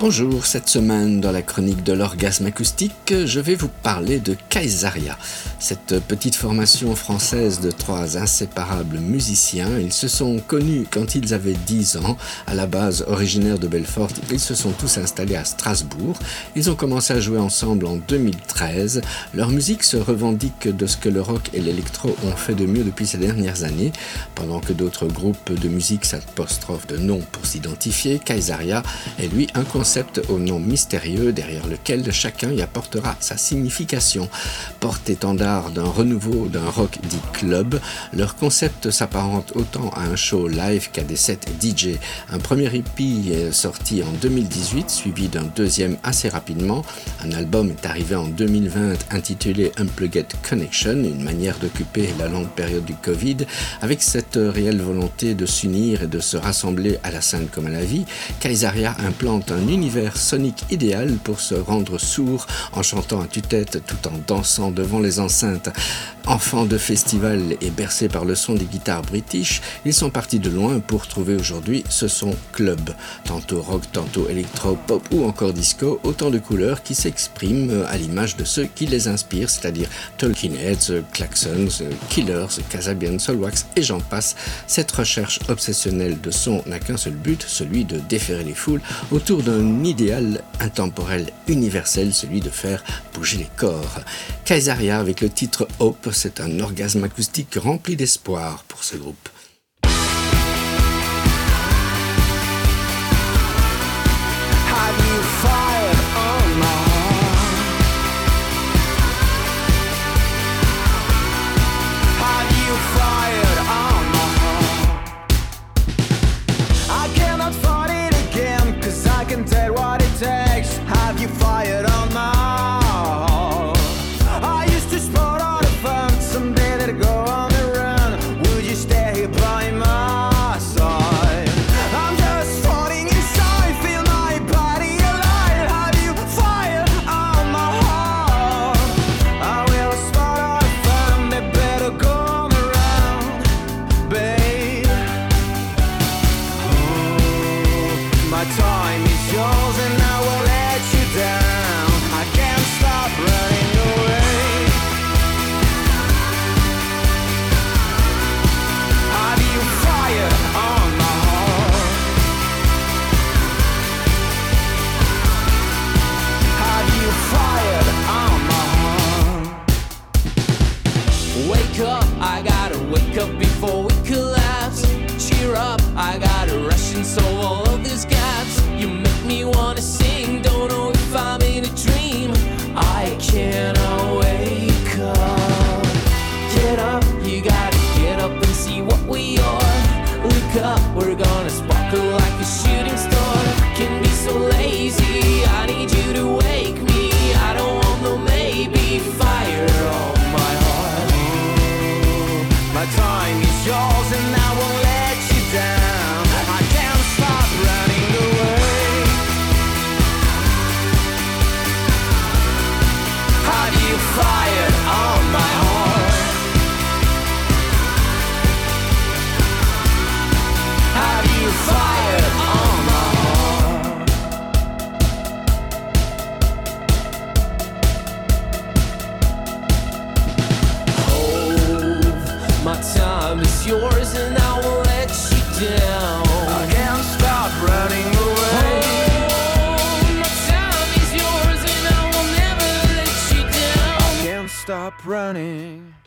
Bonjour, cette semaine dans la chronique de l'orgasme acoustique, je vais vous parler de Kaisaria. Cette petite formation française de trois inséparables musiciens, ils se sont connus quand ils avaient 10 ans. À la base originaire de Belfort, ils se sont tous installés à Strasbourg. Ils ont commencé à jouer ensemble en 2013. Leur musique se revendique de ce que le rock et l'électro ont fait de mieux depuis ces dernières années. Pendant que d'autres groupes de musique s'apostrophe de nom pour s'identifier, Kaisaria est lui un concept au nom mystérieux derrière lequel chacun y apportera sa signification. Porte-étendard d'un renouveau d'un rock dit club, leur concept s'apparente autant à un show live qu'à des sets DJ. Un premier EP est sorti en 2018, suivi d'un deuxième assez rapidement. Un album est arrivé en 2020 intitulé Unplugged Connection, une manière d'occuper la longue période du Covid, avec cette réelle volonté de s'unir et de se rassembler à la scène comme à la vie. Kaisaria implante un univers sonique idéal pour se rendre sourd en chantant à tue-tête tout en dansant devant les enceintes. Enfants de festival et bercés par le son des guitares british, ils sont partis de loin pour trouver aujourd'hui ce son club. Tantôt rock, tantôt électro, pop ou encore disco, autant de couleurs qui s'expriment à l'image de ceux qui les inspirent, c'est-à-dire Talking Heads, Klaxons, Killers, Casabian, Solwax et j'en passe. Cette recherche obsessionnelle de son n'a qu'un seul but, celui de déférer les foules autour d'un idéal intemporel universel, celui de faire bouger les corps. Kaisaria avec le titre Hope, c'est un orgasme acoustique rempli d'espoir pour ce groupe. wake up before My time is yours and I won't let yours and I will let you down. I can't stop running away. Oh, my time is yours and I will never let you down. I can't stop running.